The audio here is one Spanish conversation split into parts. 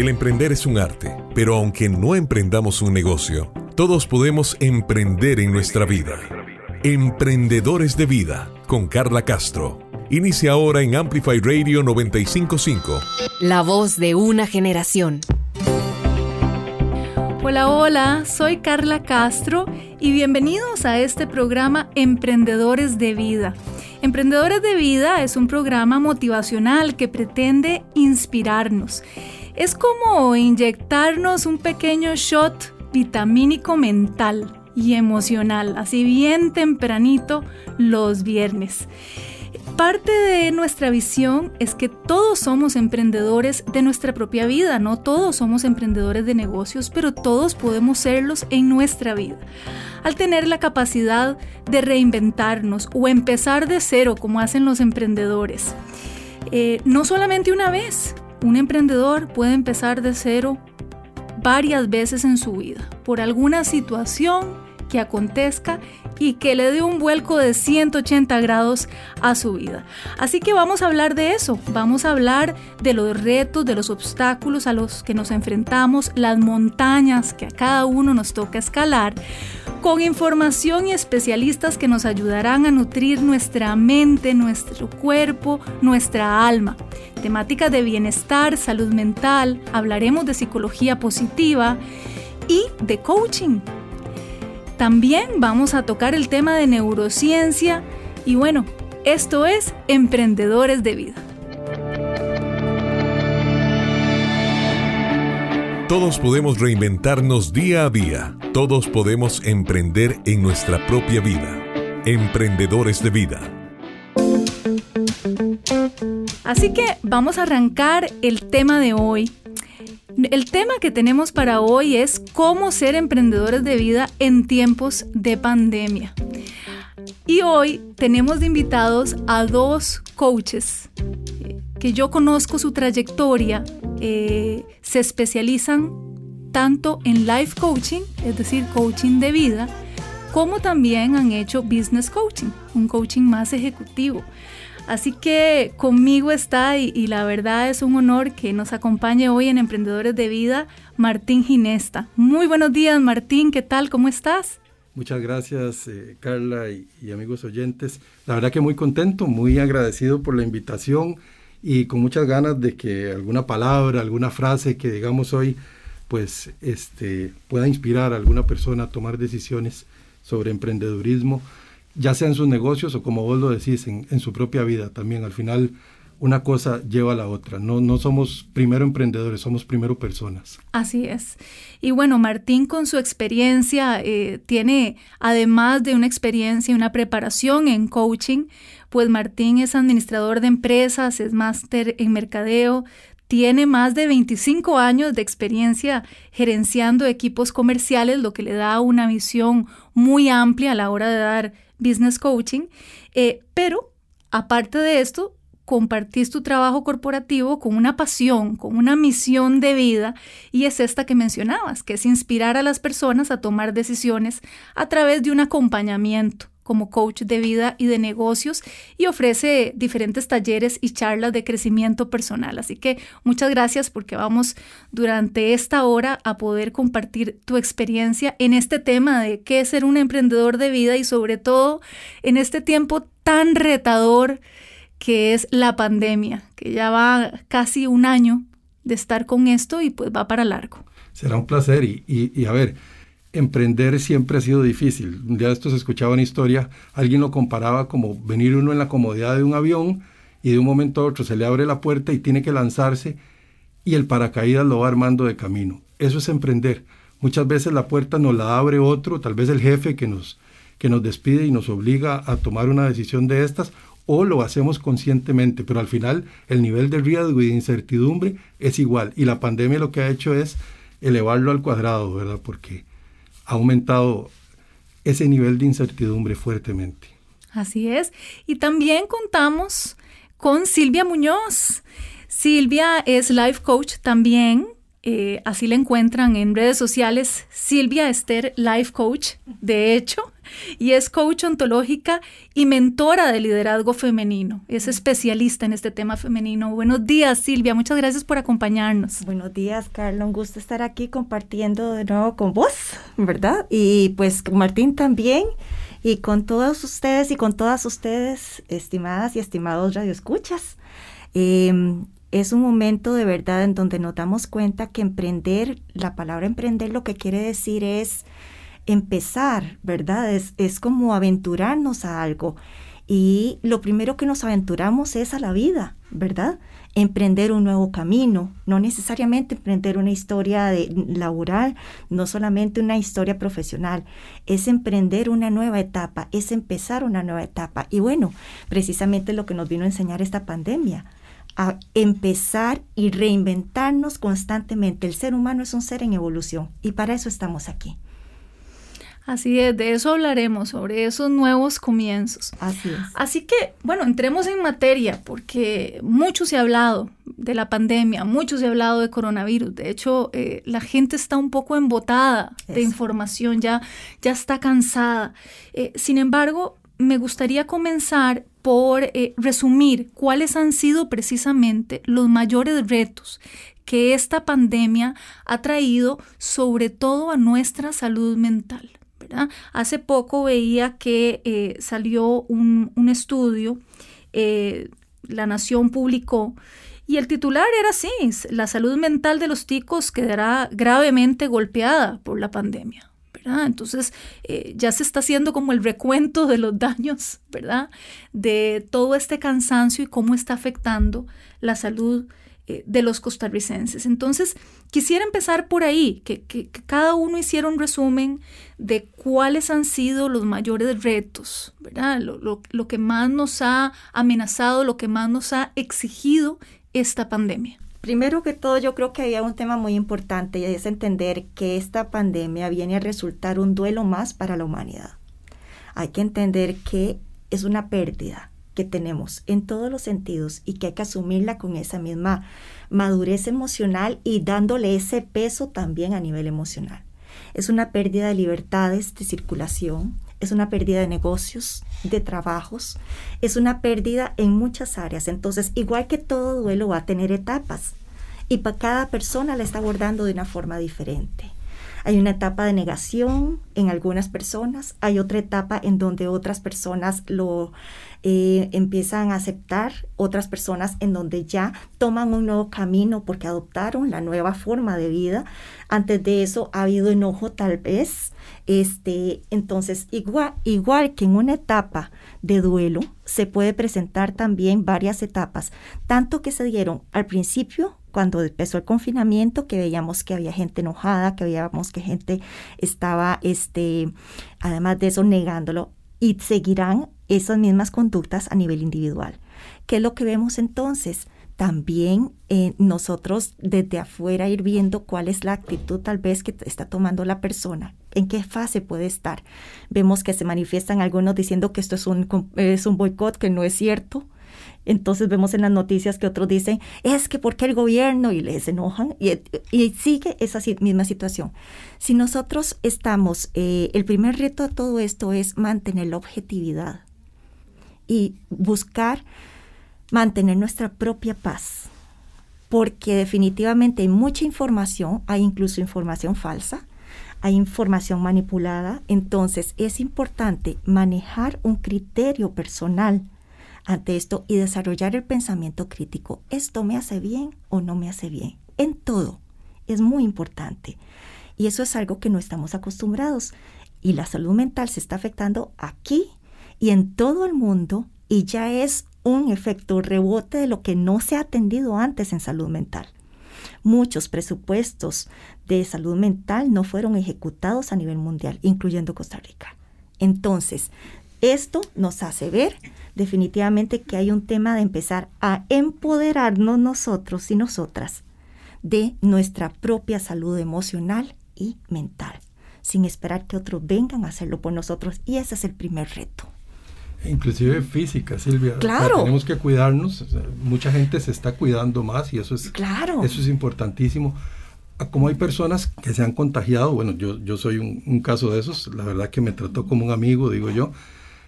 El emprender es un arte, pero aunque no emprendamos un negocio, todos podemos emprender en nuestra vida. Emprendedores de Vida con Carla Castro. Inicia ahora en Amplify Radio 955. La voz de una generación. Hola, hola, soy Carla Castro y bienvenidos a este programa Emprendedores de Vida. Emprendedores de Vida es un programa motivacional que pretende inspirarnos. Es como inyectarnos un pequeño shot vitamínico mental y emocional, así bien tempranito los viernes. Parte de nuestra visión es que todos somos emprendedores de nuestra propia vida, no todos somos emprendedores de negocios, pero todos podemos serlos en nuestra vida. Al tener la capacidad de reinventarnos o empezar de cero como hacen los emprendedores. Eh, no solamente una vez, un emprendedor puede empezar de cero varias veces en su vida por alguna situación que acontezca y que le dé un vuelco de 180 grados a su vida. Así que vamos a hablar de eso, vamos a hablar de los retos, de los obstáculos a los que nos enfrentamos, las montañas que a cada uno nos toca escalar, con información y especialistas que nos ayudarán a nutrir nuestra mente, nuestro cuerpo, nuestra alma. Temáticas de bienestar, salud mental, hablaremos de psicología positiva y de coaching también vamos a tocar el tema de neurociencia y bueno, esto es Emprendedores de Vida. Todos podemos reinventarnos día a día. Todos podemos emprender en nuestra propia vida. Emprendedores de Vida. Así que vamos a arrancar el tema de hoy el tema que tenemos para hoy es cómo ser emprendedores de vida en tiempos de pandemia. Y hoy tenemos de invitados a dos coaches que yo conozco su trayectoria, eh, se especializan tanto en life coaching, es decir, coaching de vida, como también han hecho business coaching, un coaching más ejecutivo. Así que conmigo está y, la verdad es un honor que nos acompañe hoy en Emprendedores de Vida Martín Ginesta. Muy buenos días Martín, ¿qué tal? ¿Cómo estás? Muchas gracias eh, Carla y, y amigos oyentes. La verdad que muy contento, muy agradecido por la invitación y con muchas ganas de que alguna palabra, alguna frase que digamos hoy, pues este, pueda inspirar a alguna persona a tomar decisiones sobre emprendedurismo ya sea en sus negocios o como vos lo decís, en, su propia vida también. Al final, una cosa lleva a la otra. No, no somos primero emprendedores, somos primero personas. Así es. Y bueno, Martín con su experiencia eh, tiene, además de una experiencia y una preparación en coaching, pues Martín es administrador de empresas, es máster en mercadeo, tiene más de 25 años de experiencia gerenciando equipos comerciales, lo que le da una visión muy amplia a la hora de dar business coaching, eh, pero aparte de esto, compartís tu trabajo corporativo con una pasión, con una misión de vida, y es esta que mencionabas, que es inspirar a las personas a tomar decisiones a través de un acompañamiento como coach de vida y de negocios y ofrece diferentes talleres y charlas de crecimiento personal. Así que muchas gracias porque vamos durante esta hora a poder compartir tu experiencia en este tema de qué es ser un emprendedor de vida y sobre todo en este tiempo tan retador que es la pandemia, que ya va casi un año de estar con esto y pues va para largo. Será un placer y, y a ver, emprender siempre ha sido difícil. Un día de estos escuchaba una historia, alguien lo comparaba como venir uno en la comodidad de un avión y de un momento a otro se le abre la puerta y tiene que lanzarse y el paracaídas lo va armando de camino. Eso es emprender. Muchas veces la puerta nos la abre otro, tal vez el jefe que nos, que nos despide y nos obliga a tomar una decisión de estas, o lo hacemos conscientemente, pero al final el nivel de riesgo y de incertidumbre es igual. Y la pandemia lo que ha hecho es elevarlo al cuadrado, ¿verdad? Porque ha aumentado ese nivel de incertidumbre fuertemente. Así es. Y también contamos con Silvia Muñoz. Silvia es life coach también, Eh, así la encuentran en redes sociales, Silvia Esther Life Coach, de hecho, y es coach ontológica y mentora de liderazgo femenino. Es especialista en este tema femenino. Buenos días, Silvia. Muchas gracias por acompañarnos. Buenos días, Carlos. Un gusto estar aquí compartiendo de nuevo con vos, ¿verdad? Y pues con Martín también. Y con todos ustedes y con todas ustedes, estimadas y estimados radioescuchas. Eh, es un momento de verdad en donde nos damos cuenta que emprender, la palabra emprender lo que quiere decir es empezar, ¿verdad? Es, es como aventurarnos a algo. Y lo primero que nos aventuramos es a la vida, ¿verdad? Emprender un nuevo camino, no necesariamente emprender una historia de, laboral, no solamente una historia profesional, es emprender una nueva etapa, es empezar una nueva etapa. Y bueno, precisamente lo que nos vino a enseñar esta pandemia, a empezar y reinventarnos constantemente. El ser humano es un ser en evolución y para eso estamos aquí. Así es, de eso hablaremos, sobre esos nuevos comienzos. Así es. Así que, bueno, entremos en materia, porque mucho se ha hablado de la pandemia, mucho se ha hablado de coronavirus. De hecho, eh, la gente está un poco embotada de información, ya, ya está cansada. Eh, sin embargo, me gustaría comenzar por eh, resumir cuáles han sido precisamente los mayores retos que esta pandemia ha traído sobre todo a nuestra salud mental. Hace poco veía que eh, salió un, estudio, eh, La Nación publicó, y el titular era así, la salud mental de los ticos quedará gravemente golpeada por la pandemia. Entonces eh, ya se está haciendo como el recuento de los daños, ¿verdad? De todo este cansancio y cómo está afectando la salud eh, de los costarricenses. Entonces, quisiera empezar por ahí, que, cada uno hiciera un resumen de cuáles han sido los mayores retos, ¿verdad? lo que más nos ha amenazado, lo que más nos ha exigido esta pandemia. Primero que todo, yo creo que había un tema muy importante y es entender que esta pandemia viene a resultar un duelo más para la humanidad. Hay que entender que es una pérdida que tenemos en todos los sentidos y que hay que asumirla con esa misma madurez emocional y dándole ese peso también a nivel emocional. Es una pérdida de libertades de circulación, es una pérdida de negocios, de trabajos, es una pérdida en muchas áreas. Entonces, igual que todo duelo va a tener etapas y para cada persona la está abordando de una forma diferente. Hay una etapa de negación en algunas personas, hay otra etapa en donde otras personas lo eh, empiezan a aceptar, otras personas en donde ya toman un nuevo camino porque adoptaron la nueva forma de vida. Antes de eso ha habido enojo tal vez, este, entonces, igual, que en una etapa de duelo, se puede presentar también varias etapas, tanto que se dieron al principio, cuando empezó el confinamiento, que veíamos que había gente enojada, que veíamos que gente estaba, este, además de eso, negándolo, y seguirán esas mismas conductas a nivel individual. ¿Qué es lo que vemos entonces? También eh, nosotros desde afuera ir viendo cuál es la actitud tal vez que está tomando la persona, en qué fase puede estar. Vemos que se manifiestan algunos diciendo que esto es un, es un boicot, que no es cierto. Entonces vemos en las noticias que otros dicen, es que porque el gobierno y les enojan y, y sigue esa misma situación. Si nosotros estamos, eh, el primer reto de todo esto es mantener la objetividad y buscar mantener nuestra propia paz, porque definitivamente hay mucha información, hay incluso información falsa, hay información manipulada, entonces es importante manejar un criterio personal ante esto y desarrollar el pensamiento crítico. ¿Esto me hace bien o no me hace bien? En todo. Es muy importante. Y eso es algo que no estamos acostumbrados. Y la salud mental se está afectando aquí y en todo el mundo y ya es un efecto rebote de lo que no se ha atendido antes en salud mental. Muchos presupuestos de salud mental no fueron ejecutados a nivel mundial, incluyendo Costa Rica. Entonces, esto nos hace ver definitivamente que hay un tema de empezar a empoderarnos nosotros y nosotras de nuestra propia salud emocional y mental, sin esperar que otros vengan a hacerlo por nosotros. Y ese es el primer reto. Inclusive física, Silvia. Claro. tenemos que cuidarnos. mucha gente se está cuidando más y eso es, claro. eso es importantísimo. como hay personas que se han contagiado, bueno, yo, yo soy un, caso de esos, la verdad que me trató como un amigo, digo yo,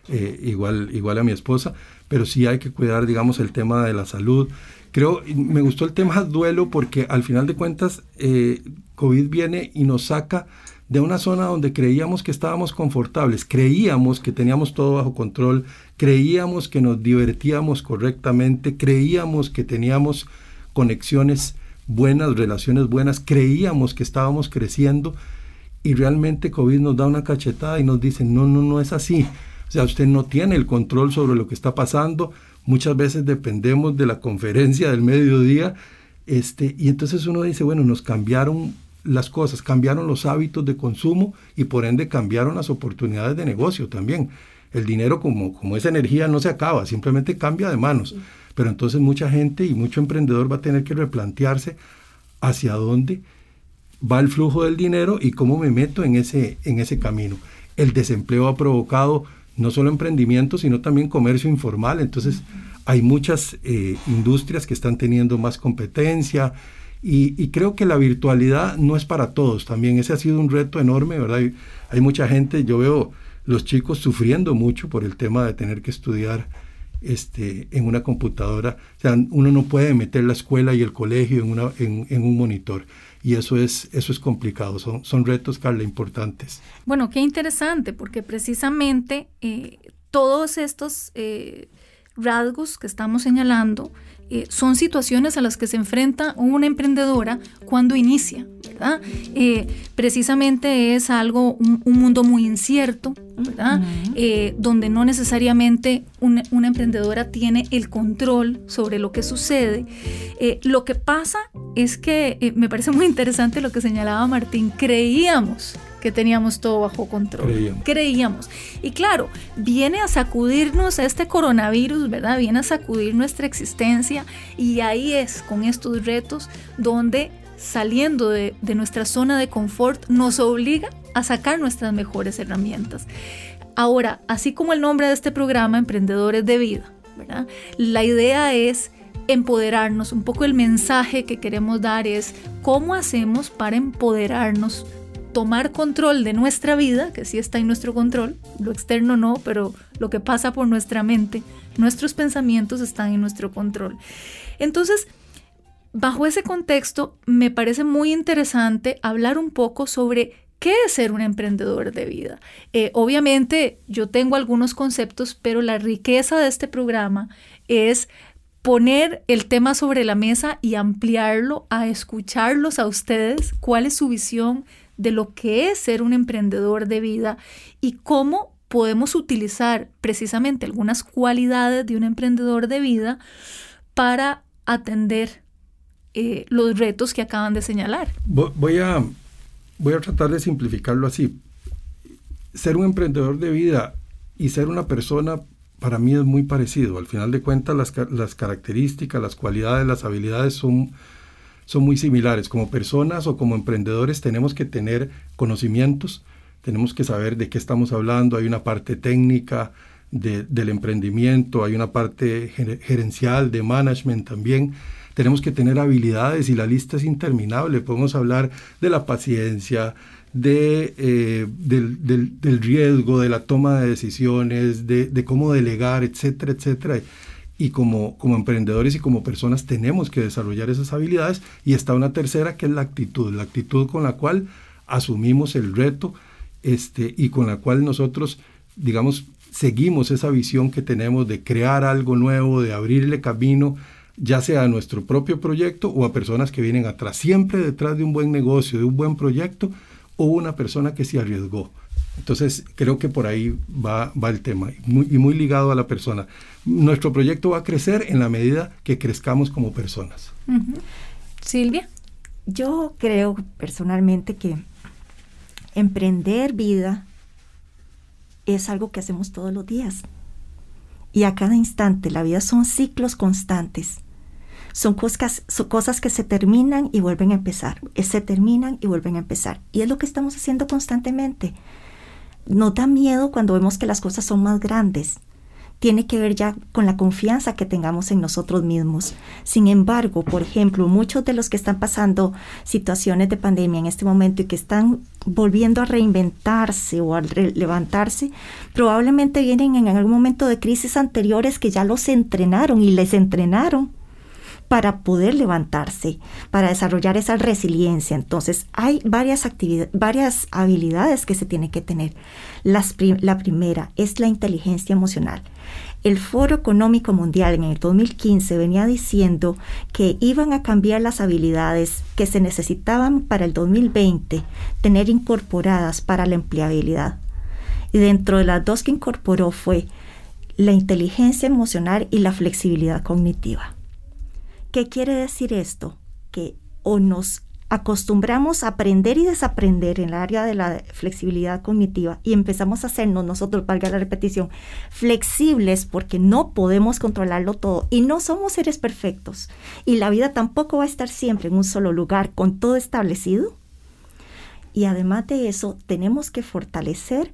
eh, igual, igual a mi esposa, pero sí hay que cuidar, digamos, el tema de la salud. Creo, me gustó el tema duelo porque al final de cuentas, eh, COVID viene y nos saca de una zona donde creíamos que estábamos confortables, creíamos que teníamos todo bajo control, creíamos que nos divertíamos correctamente, creíamos que teníamos conexiones buenas, relaciones buenas, creíamos que estábamos creciendo y realmente COVID nos da una cachetada y nos dice, no, no, no es así. O sea, usted no tiene el control sobre lo que está pasando. Muchas veces dependemos de la conferencia del mediodía. Este, y entonces uno dice, bueno, nos cambiaron las cosas, cambiaron los hábitos de consumo y por ende cambiaron las oportunidades de negocio también. El dinero como, como esa energía no se acaba, simplemente cambia de manos. Pero entonces mucha gente y mucho emprendedor va a tener que replantearse hacia dónde va el flujo del dinero y cómo me meto en ese, en ese camino. El desempleo ha provocado no solo emprendimiento, sino también comercio informal. Entonces hay muchas eh, industrias que están teniendo más competencia y, creo que la virtualidad no es para todos también. Ese ha sido un reto enorme, ¿verdad? Hay, mucha gente, yo veo los chicos sufriendo mucho por el tema de tener que estudiar este, en una computadora. O sea, uno no puede meter la escuela y el colegio en, una, en, un monitor. Y eso es, eso es complicado. Son, son retos, Carla, importantes. Bueno, qué interesante, porque precisamente eh, todos estos eh, rasgos que estamos señalando eh, son situaciones a las que se enfrenta una emprendedora cuando inicia, ¿verdad? Eh, precisamente es algo, un, mundo muy incierto, ¿verdad? Eh, donde no necesariamente una, una, emprendedora tiene el control sobre lo que sucede. lo que pasa es que me parece muy interesante lo que señalaba Martín, creíamos que teníamos todo bajo control. Creíamos. Y claro, viene a sacudirnos este coronavirus, ¿verdad? Viene a sacudir nuestra existencia y ahí es con estos retos donde saliendo de, nuestra zona de confort nos obliga a sacar nuestras mejores herramientas. Ahora, así como el nombre de este programa, Emprendedores de Vida, ¿verdad? La idea es empoderarnos. Un poco el mensaje que queremos dar es cómo hacemos para empoderarnos tomar control de nuestra vida, que sí está en nuestro control, lo externo no, pero lo que pasa por nuestra mente, nuestros pensamientos están en nuestro control. Entonces, bajo ese contexto, me parece muy interesante hablar un poco sobre qué es ser un emprendedor de vida. Eh, obviamente, yo tengo algunos conceptos, pero la riqueza de este programa es poner el tema sobre la mesa y ampliarlo a escucharlos a ustedes, cuál es su visión de lo que es ser un emprendedor de vida y cómo podemos utilizar precisamente algunas cualidades de un emprendedor de vida para atender eh, los retos que acaban de señalar. Voy a, voy a tratar de simplificarlo así. Ser un emprendedor de vida y ser una persona para mí es muy parecido. Al final de cuentas las, las características, las cualidades, las habilidades son son muy similares. Como personas o como emprendedores tenemos que tener conocimientos, tenemos que saber de qué estamos hablando, hay una parte técnica del emprendimiento, hay una parte gerencial, de management también. Tenemos que tener habilidades y la lista es interminable. Podemos hablar de la paciencia, de, eh, del, riesgo, de la toma de decisiones, de, de cómo delegar, etcétera, etcétera y como, como emprendedores y como personas tenemos que desarrollar esas habilidades. Y está una tercera que es la actitud, la actitud con la cual asumimos el reto este, y con la cual nosotros, digamos, seguimos esa visión que tenemos de crear algo nuevo, de abrirle camino, ya sea a nuestro propio proyecto o a personas que vienen atrás. Siempre detrás de un buen negocio, de un buen proyecto o una persona que se arriesgó. Entonces, creo que por ahí va, va el tema y muy ligado a la persona nuestro proyecto va a crecer en la medida que crezcamos como personas. Silvia. Yo creo personalmente que emprender vida es algo que hacemos todos los días. Y a cada instante, la vida son ciclos constantes. Son cosas, son cosas que se terminan y vuelven a empezar. Se terminan y vuelven a empezar. Y es lo que estamos haciendo constantemente. Nos da miedo cuando vemos que las cosas son más grandes tiene que ver ya con la confianza que tengamos en nosotros mismos. Sin embargo, por ejemplo, muchos de los que están pasando situaciones de pandemia en este momento y que están volviendo a reinventarse o a levantarse, probablemente vienen en algún momento de crisis anteriores que ya los entrenaron y les entrenaron para poder levantarse, para desarrollar esa resiliencia. Entonces, hay varias, varias habilidades que se tienen que tener. la primera es la inteligencia emocional. El Foro Económico Mundial en el 2015 venía diciendo que iban a cambiar las habilidades que se necesitaban para el 2020 tener incorporadas para la empleabilidad. Y dentro de las dos que incorporó fue la inteligencia emocional y la flexibilidad cognitiva. ¿Qué quiere decir esto? Que o nos acostumbramos a aprender y desaprender en el área de la flexibilidad cognitiva y empezamos a hacernos nosotros, valga la repetición, flexibles porque no podemos controlarlo todo y no somos seres perfectos y la vida tampoco va a estar siempre en un solo lugar con todo establecido. Y además de eso, tenemos que fortalecer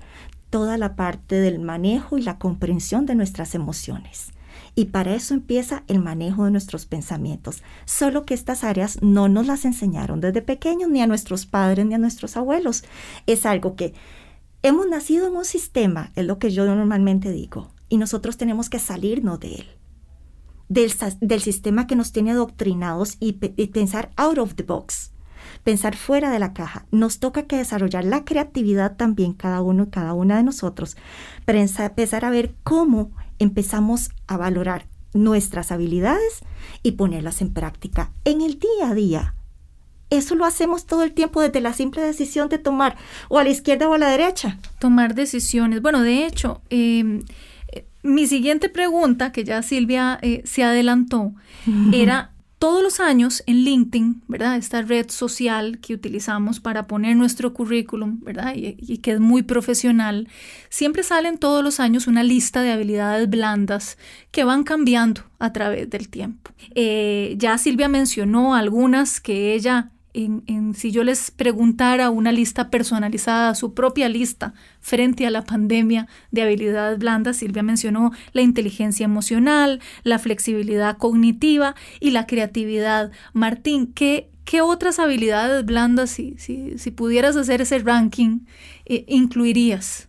toda la parte del manejo y la comprensión de nuestras emociones. Y para eso empieza el manejo de nuestros pensamientos. Solo que estas áreas no nos las enseñaron desde pequeños, ni a nuestros padres, ni a nuestros abuelos. Es algo que hemos nacido en un sistema, es lo que yo normalmente digo, y nosotros tenemos que salirnos de él. Del, del sistema que nos tiene adoctrinados y, y pensar out of the box pensar fuera de la caja. Nos toca que desarrollar la creatividad también cada uno y cada una de nosotros, para empezar a ver cómo empezamos a valorar nuestras habilidades y ponerlas en práctica en el día a día. Eso lo hacemos todo el tiempo desde la simple decisión de tomar o a la izquierda o a la derecha. Tomar decisiones. Bueno, de hecho, em, eh, mi siguiente pregunta, que ya Silvia eh, se adelantó, era todos los años en LinkedIn, ¿verdad? Esta red social que utilizamos para poner nuestro currículum, ¿verdad? Y, que es muy profesional, siempre salen todos los años una lista de habilidades blandas que van cambiando a través del tiempo. Eh, ya Silvia mencionó algunas que ella en, si yo les preguntara una lista personalizada, su propia lista frente a la pandemia de habilidades blandas, Silvia mencionó la inteligencia emocional, la flexibilidad cognitiva y la creatividad. Martín, ¿qué, qué otras habilidades blandas, si, si, si pudieras hacer ese ranking, eh, incluirías?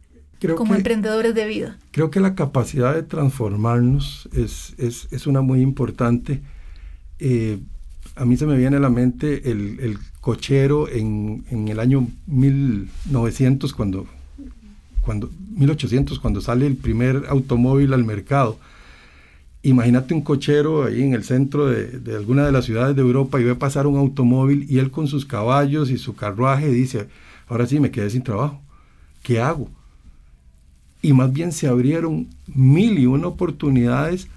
como emprendedores de vida. Creo que la capacidad de transformarnos es, es, es una muy importante. Eh, a mí se me viene a la mente el, cochero en, el año 1900, cuando, cuando, 1800, cuando sale el primer automóvil al mercado. Imagínate un cochero ahí en el centro de, de, alguna de las ciudades de Europa y ve pasar un automóvil y él con sus caballos y su carruaje dice, ahora sí me quedé sin trabajo, ¿qué hago? Y más bien se abrieron mil y una oportunidades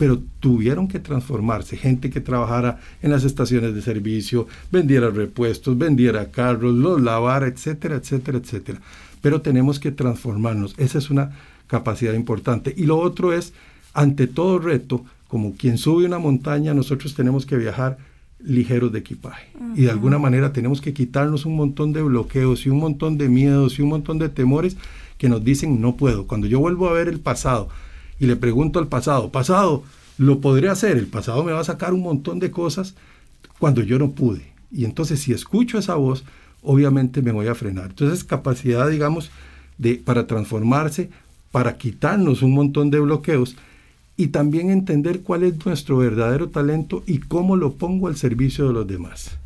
pero tuvieron que transformarse. Gente que trabajara en las estaciones de servicio, vendiera repuestos, vendiera carros, los lavara, etcétera, etcétera, etcétera. Pero tenemos que transformarnos. Esa es una capacidad importante. Y lo otro es, ante todo reto, como quien sube una montaña, nosotros tenemos que viajar ligeros de equipaje. Y de alguna manera tenemos que quitarnos un montón de bloqueos y un montón de miedos y un montón de temores que nos dicen no puedo. Cuando yo vuelvo a ver el pasado, y le pregunto al pasado, pasado, ¿lo podré hacer? El pasado me va a sacar un montón de cosas cuando yo no pude. Y entonces si escucho esa voz, obviamente me voy a frenar. Entonces capacidad, digamos, de, para transformarse, para quitarnos un montón de bloqueos y también entender cuál es nuestro verdadero talento y cómo lo pongo al servicio de los demás.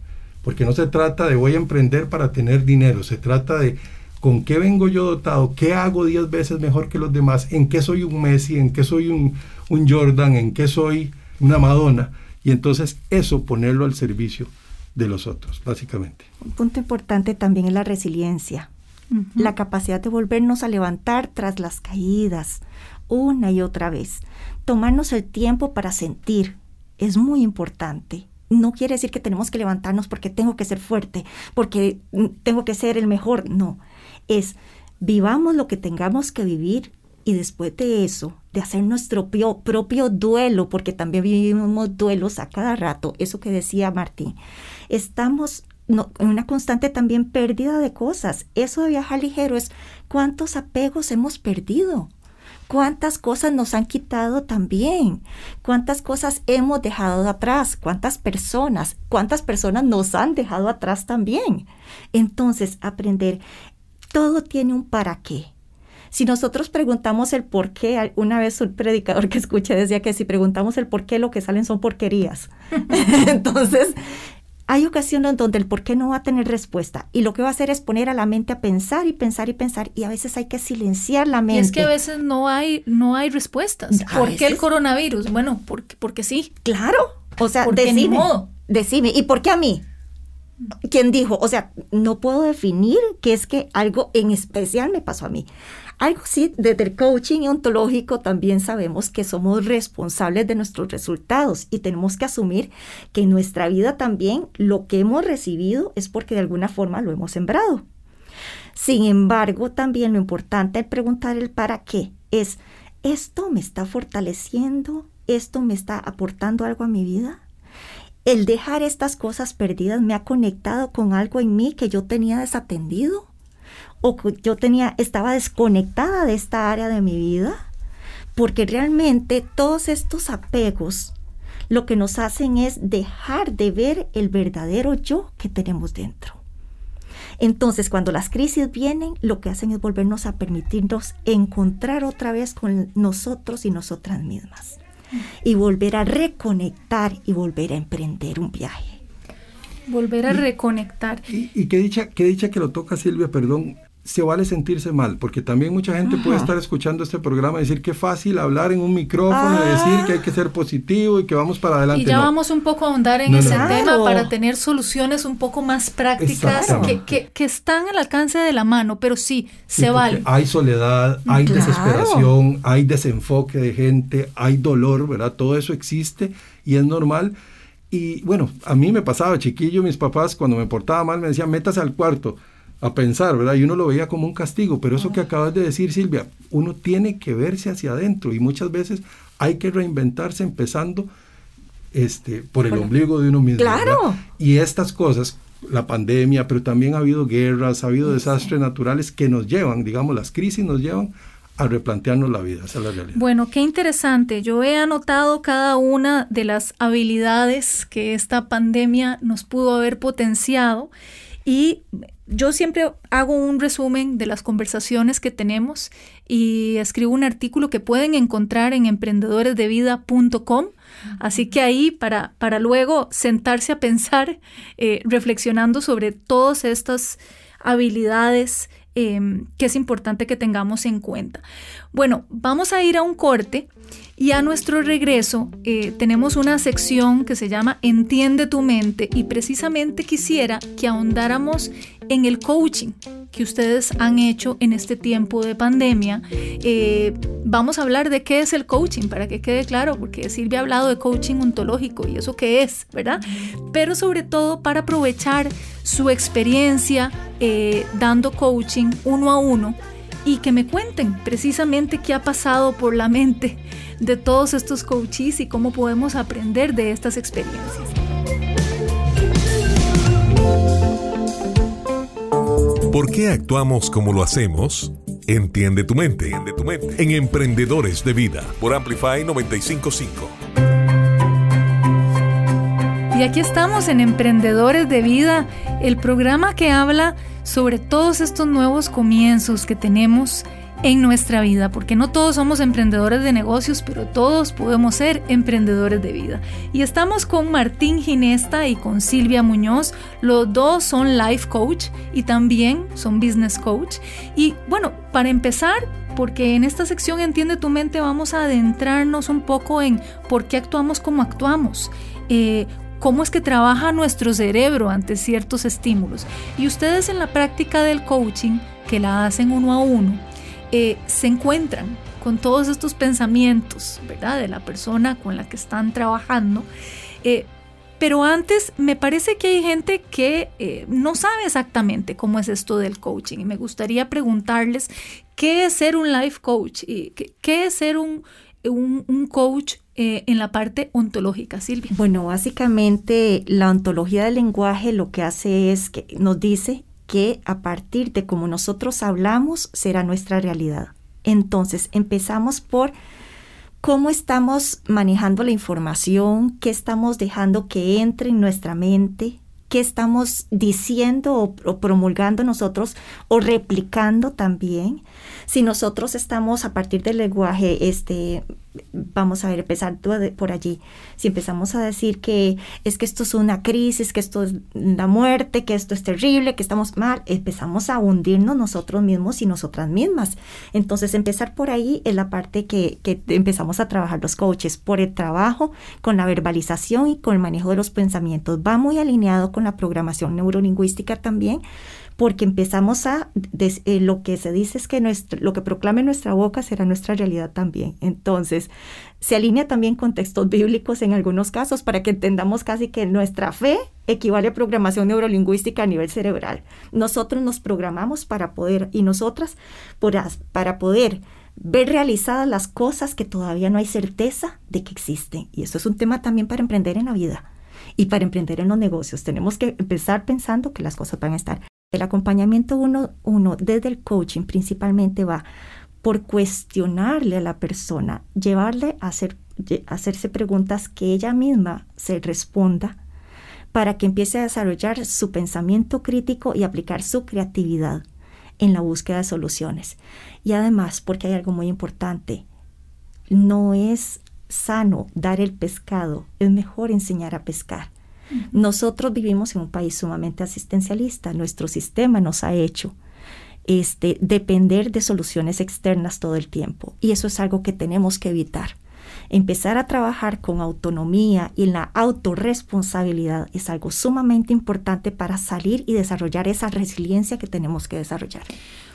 Porque no se trata de voy a emprender para tener dinero, se trata de con qué vengo yo dotado, qué hago diez veces mejor que los demás, en qué soy un Messi, en qué soy un, Jordan, en qué soy una Madonna. Y entonces eso ponerlo al servicio de los otros, básicamente. Un punto importante también es la resiliencia, la capacidad de volvernos a levantar tras las caídas, una y otra vez. Tomarnos el tiempo para sentir es muy importante. No quiere decir que tenemos que levantarnos porque tengo que ser fuerte, porque tengo que ser el mejor. No, es vivamos lo que tengamos que vivir y después de eso, de hacer nuestro propio, duelo, porque también vivimos duelos a cada rato, eso que decía Martín, estamos en una constante también pérdida de cosas. Eso de viajar ligero es cuántos apegos hemos perdido, cuántas cosas nos han quitado también, cuántas cosas hemos dejado atrás, cuántas personas, cuántas personas nos han dejado atrás también. Entonces, aprender, todo tiene un para qué. Si nosotros preguntamos el por qué, una vez un predicador que escuché decía que si preguntamos el por qué, lo que salen son porquerías. Entonces, hay ocasiones donde el por qué no va a tener respuesta y lo que va a hacer es poner a la mente a pensar y pensar y pensar y a veces hay que silenciar la mente. es que a veces no hay, no hay respuestas. ¿Por qué el coronavirus? Bueno, porque, porque sí. Claro. O sea, decime, decime. ¿Y por qué a mí? ¿Quién dijo? O sea, no puedo definir que es que algo en especial me pasó a mí. Algo sí, desde el coaching ontológico también sabemos que somos responsables de nuestros resultados y tenemos que asumir que en nuestra vida también lo que hemos recibido es porque de alguna forma lo hemos sembrado. Sin embargo, también lo importante es preguntar el para qué es, ¿esto me está fortaleciendo? ¿Esto me está aportando algo a mi vida? El dejar estas cosas perdidas me ha conectado con algo en mí que yo tenía desatendido o yo tenía, estaba desconectada de esta área de mi vida, porque realmente todos estos apegos lo que nos hacen es dejar de ver el verdadero yo que tenemos dentro. Entonces, cuando las crisis vienen, lo que hacen es volvernos a permitirnos encontrar otra vez con nosotros y nosotras mismas. Y volver a reconectar y volver a emprender un viaje. Volver a reconectar. Y, y qué, dicha, qué dicha que lo toca Silvia, perdón, se vale sentirse mal, porque también mucha gente puede estar escuchando este programa y decir que fácil hablar en un micrófono y decir que hay que ser positivo y que vamos para adelante. Y ya vamos un poco a ahondar en ese tema para tener soluciones un poco más prácticas que, que, están al alcance de la mano, pero sí, se vale. Hay soledad, hay desesperación, hay desenfoque de gente, hay dolor, ¿verdad? Todo eso existe y es normal. Y bueno, a mí me pasaba chiquillo, mis papás cuando me portaba mal me decían, métase al cuarto a pensar, ¿verdad? Y uno lo veía como un castigo, pero eso que acabas de decir, Silvia, uno tiene que verse hacia adentro y muchas veces hay que reinventarse empezando este, por el ombligo de uno mismo. Claro. Y estas cosas, la pandemia, pero también ha habido guerras, ha habido desastres naturales que nos llevan, digamos, las crisis nos llevan a replantearnos la vida, esa es la realidad. Bueno, qué interesante. Yo he anotado cada una de las habilidades que esta pandemia nos pudo haber potenciado y yo siempre hago un resumen de las conversaciones que tenemos y escribo un artículo que pueden encontrar en emprendedoresdevida.com. Así que ahí para, para luego sentarse a pensar, eh, reflexionando sobre todas estas habilidades em, que es importante que tengamos en cuenta. Bueno, vamos a ir a un corte y a nuestro regreso eh, tenemos una sección que se llama Entiende tu mente y precisamente quisiera que ahondáramos en el coaching que ustedes han hecho en este tiempo de pandemia. Eh, vamos a hablar de qué es el coaching, para que quede claro, porque Silvia ha hablado de coaching ontológico y eso qué es, ¿verdad? Pero sobre todo para aprovechar su experiencia eh, dando coaching uno a uno y que me cuenten precisamente qué ha pasado por la mente de todos estos coaches y cómo podemos aprender de estas experiencias. ¿Por qué actuamos como lo hacemos? Entiende tu mente, Entiende tu mente. en Emprendedores de Vida por Amplify 955. Y aquí estamos en Emprendedores de Vida, el programa que habla sobre todos estos nuevos comienzos que tenemos en nuestra vida, porque no todos somos emprendedores de negocios, pero todos podemos ser emprendedores de vida. Y estamos con Martín Ginesta y con Silvia Muñoz. Los dos son life coach y también son business coach. Y bueno, para empezar, porque en esta sección Entiende tu mente vamos a adentrarnos un poco en por qué actuamos como actuamos. Eh, cómo es que trabaja nuestro cerebro ante ciertos estímulos. Y ustedes en la práctica del coaching, que la hacen uno a uno, eh, se encuentran con todos estos pensamientos, ¿verdad? De la persona con la que están trabajando. Eh, pero antes me parece que hay gente que eh, no sabe exactamente cómo es esto del coaching y me gustaría preguntarles qué es ser un life coach y qué, es ser un, un coach en la parte ontológica, Silvia? Bueno, básicamente la ontología del lenguaje lo que hace es que nos dice que a partir de cómo nosotros hablamos será nuestra realidad. Entonces, empezamos por cómo estamos manejando la información, qué estamos dejando que entre en nuestra mente, qué estamos diciendo o, promulgando nosotros o replicando también. Si nosotros estamos a partir del lenguaje, este, vamos a ver, empezar por allí. Si empezamos a decir que es que esto es una crisis, que esto es la muerte, que esto es terrible, que estamos mal, empezamos a hundirnos nosotros mismos y nosotras mismas. Entonces, empezar por ahí es la parte que, que empezamos a trabajar los coaches, por el trabajo, con la verbalización y con el manejo de los pensamientos. Va muy alineado con la programación neurolingüística también porque empezamos a, eh, lo que se dice es que nuestro, lo que proclame nuestra boca será nuestra realidad también. Entonces, se alinea también con textos bíblicos en algunos casos para que entendamos casi que nuestra fe equivale a programación neurolingüística a nivel cerebral. Nosotros nos programamos para poder, y nosotras, para poder ver realizadas las cosas que todavía no hay certeza de que existen. Y eso es un tema también para emprender en la vida y para emprender en los negocios. Tenemos que empezar pensando que las cosas van a estar. El acompañamiento uno, uno desde el coaching principalmente va por cuestionarle a la persona, llevarle a, hacer, hacerse preguntas que ella misma se responda para que empiece a desarrollar su pensamiento crítico y aplicar su creatividad en la búsqueda de soluciones. Y además, porque hay algo muy importante, no es sano dar el pescado, es mejor enseñar a pescar. Nosotros vivimos en un país sumamente asistencialista. Nuestro sistema nos ha hecho este, depender de soluciones externas todo el tiempo. Y eso es algo que tenemos que evitar. Empezar a trabajar con autonomía y la autorresponsabilidad es algo sumamente importante para salir y desarrollar esa resiliencia que tenemos que desarrollar.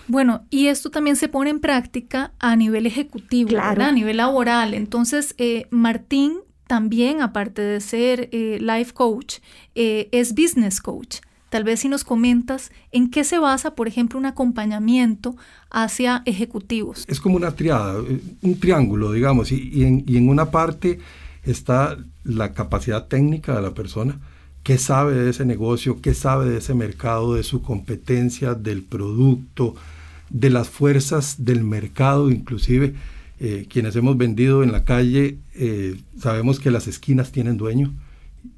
Bueno, y esto también se pone en práctica a nivel ejecutivo, a nivel laboral. Entonces, eh, Martín también, aparte de ser eh, life coach, eh, es business coach. Tal vez si nos comentas en qué se basa, por ejemplo, un acompañamiento hacia ejecutivos. Es como una triada, eh, un triángulo, digamos, y, en, una parte está la capacidad técnica de la persona, qué sabe de ese negocio, qué sabe de ese mercado, de su competencia, del producto, de las fuerzas del mercado, inclusive eh, quienes hemos vendido en la calle eh, sabemos que las esquinas tienen dueño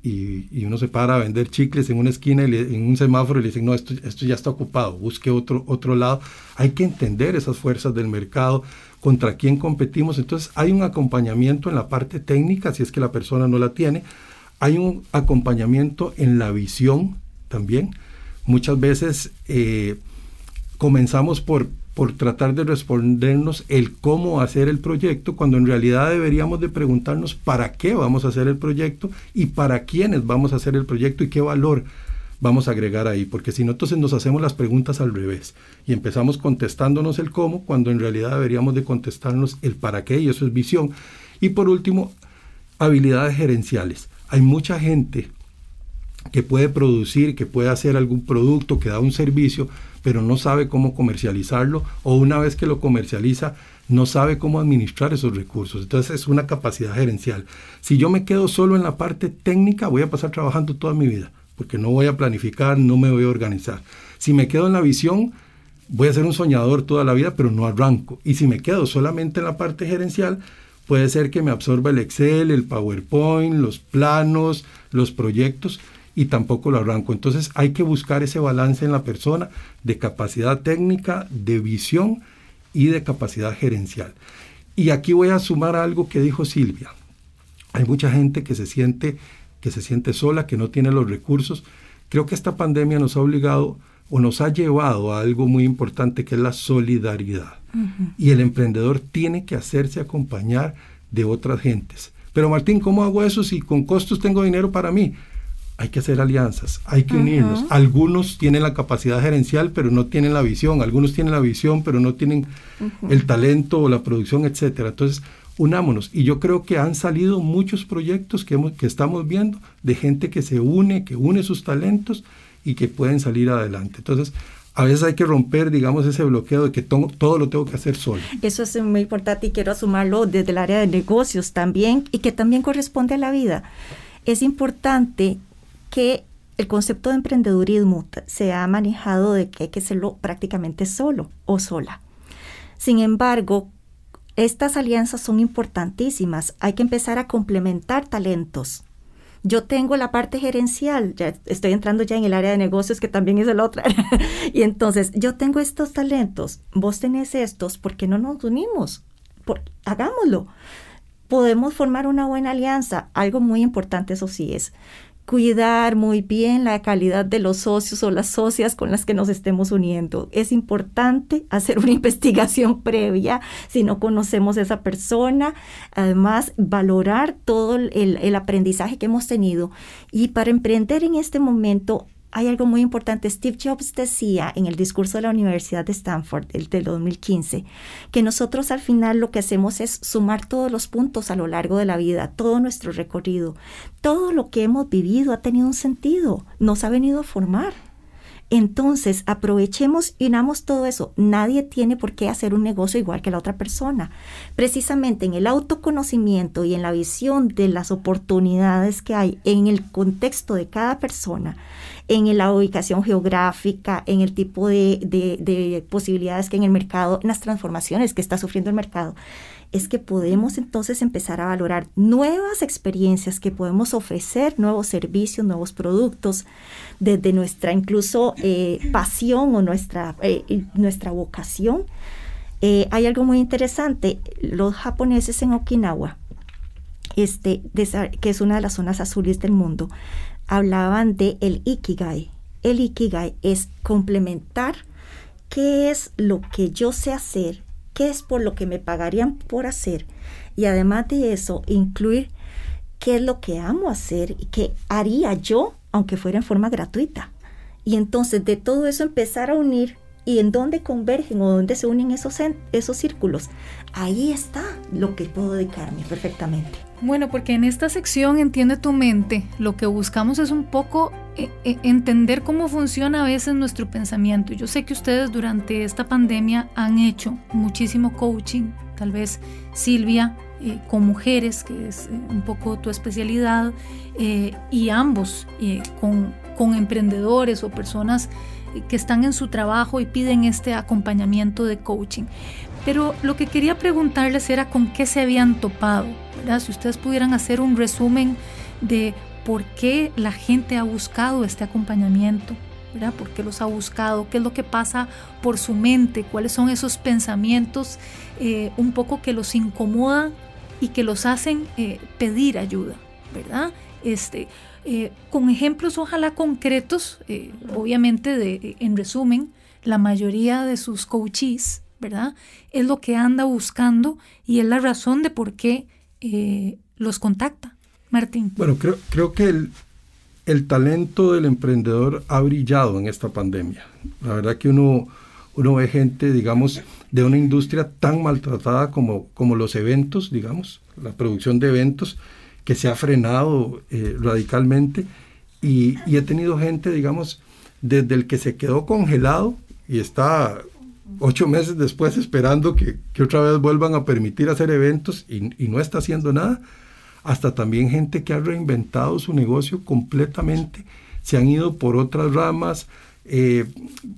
y, uno se para a vender chicles en una esquina y en un semáforo y le dicen, no, esto, esto ya está ocupado, busque otro, otro lado. Hay que entender esas fuerzas del mercado, contra quién competimos. Entonces hay un acompañamiento en la parte técnica, si es que la persona no la tiene. Hay un acompañamiento en la visión también. Muchas veces eh, comenzamos por por tratar de respondernos el cómo hacer el proyecto, cuando en realidad deberíamos de preguntarnos para qué vamos a hacer el proyecto y para quiénes vamos a hacer el proyecto y qué valor vamos a agregar ahí, porque si no, entonces nos hacemos las preguntas al revés y empezamos contestándonos el cómo, cuando en realidad deberíamos de contestarnos el para qué, y eso es visión. Y por último, habilidades gerenciales. Hay mucha gente que puede producir, que puede hacer algún producto, que da un servicio, pero no sabe cómo comercializarlo o una vez que lo comercializa no sabe cómo administrar esos recursos. Entonces es una capacidad gerencial. Si yo me quedo solo en la parte técnica, voy a pasar trabajando toda mi vida, porque no voy a planificar, no me voy a organizar. Si me quedo en la visión, voy a ser un soñador toda la vida, pero no arranco. Y si me quedo solamente en la parte gerencial, puede ser que me absorba el Excel, el PowerPoint, los planos, los proyectos, y tampoco lo arranco. Entonces hay que buscar ese balance en la persona de capacidad técnica, de visión y de capacidad gerencial. Y aquí voy a sumar algo que dijo Silvia. Hay mucha gente que se siente que se siente sola, que no tiene los recursos. Creo que esta pandemia nos ha obligado o nos ha llevado a algo muy importante que es la solidaridad. Y el emprendedor tiene que hacerse acompañar de otras gentes. Pero Martín, ¿cómo hago eso si con costos tengo dinero para mí? Hay que hacer alianzas, hay que unirnos. Algunos tienen la capacidad gerencial, pero no tienen la visión. Algunos tienen la visión, pero no tienen el talento o la producción, etcétera. Entonces, unámonos. Y yo creo que han salido muchos proyectos que, que estamos viendo de gente que se une, que une sus talentos y que pueden salir adelante. Entonces, a veces hay que romper, digamos, ese bloqueo de que todo lo tengo que hacer solo. Eso es muy importante y quiero sumarlo desde el área de negocios también y que también corresponde a la vida. Es importante que el concepto de emprendedurismo se ha manejado de que hay que hacerlo prácticamente solo o sola. Sin embargo, estas alianzas son importantísimas. Hay que empezar a complementar talentos. Yo tengo la parte gerencial, estoy entrando ya en el área de negocios que también es el otro. y entonces, yo tengo estos talentos, vos tenés estos, ¿por qué no nos unimos? hagámoslo. Podemos formar una buena alianza. Algo muy importante, eso sí, es cuidar muy bien la calidad de los socios o las socias con las que nos estemos uniendo. Es importante hacer una investigación previa si no conocemos a esa persona. Además, valorar todo el, el aprendizaje que hemos tenido. Y para emprender en este momento hay algo muy importante. Steve Jobs decía en el discurso de la Universidad de Stanford, el del 2015, que nosotros al final lo que hacemos es sumar todos los puntos a lo largo de la vida, todo nuestro recorrido. Todo lo que hemos vivido ha tenido un sentido, nos ha venido a formar. Entonces, aprovechemos y unamos todo eso. Nadie tiene por qué hacer un negocio igual que la otra persona. Precisamente en el autoconocimiento y en la visión de las oportunidades que hay en el contexto de cada persona, en la ubicación geográfica, en el tipo de, de posibilidades que en el mercado, en las transformaciones que está sufriendo el mercado es que podemos entonces empezar a valorar nuevas experiencias que podemos ofrecer, nuevos servicios, nuevos productos, desde nuestra incluso eh, pasión o nuestra, eh, nuestra vocación. Eh, hay algo muy interesante, los japoneses en Okinawa, este, que es una de las zonas azules del mundo, hablaban de el ikigai. El ikigai es complementar qué es lo que yo sé hacer qué es por lo que me pagarían por hacer y además de eso incluir qué es lo que amo hacer y qué haría yo aunque fuera en forma gratuita. Y entonces de todo eso empezar a unir y en dónde convergen o dónde se unen esos, esos círculos. Ahí está lo que puedo dedicarme perfectamente. Bueno, porque en esta sección Entiende tu mente, lo que buscamos es un poco eh, eh, entender cómo funciona a veces nuestro pensamiento. Yo sé que ustedes durante esta pandemia han hecho muchísimo coaching, tal vez Silvia eh, con mujeres, que es un poco tu especialidad, y ambos con, con emprendedores o personas que están en su trabajo y piden este acompañamiento de coaching. Pero lo que quería preguntarles era con qué se habían topado, Si ustedes pudieran hacer un resumen de por qué la gente ha buscado este acompañamiento, ¿verdad? ¿Por qué los ha buscado? ¿Qué es lo que pasa por su mente? ¿Cuáles son esos pensamientos eh, un poco que los incomodan y que los hacen eh, pedir ayuda, ¿verdad? Este, eh, con ejemplos ojalá concretos, obviamente de, en resumen, la mayoría de sus coaches, ¿verdad? Es lo que anda buscando y es la razón de por qué eh, los contacta. Martín. Bueno, creo, creo que el, el, talento del emprendedor ha brillado en esta pandemia. La verdad que uno, uno ve gente, digamos, de una industria tan maltratada como, como los eventos, digamos, la producción de eventos, que se ha frenado eh, radicalmente y, he tenido gente, digamos, desde el que se quedó congelado y está ocho meses después esperando que, otra vez vuelvan a permitir hacer eventos y, no está haciendo nada, hasta también gente que ha reinventado su negocio completamente, se han ido por otras ramas. Eh,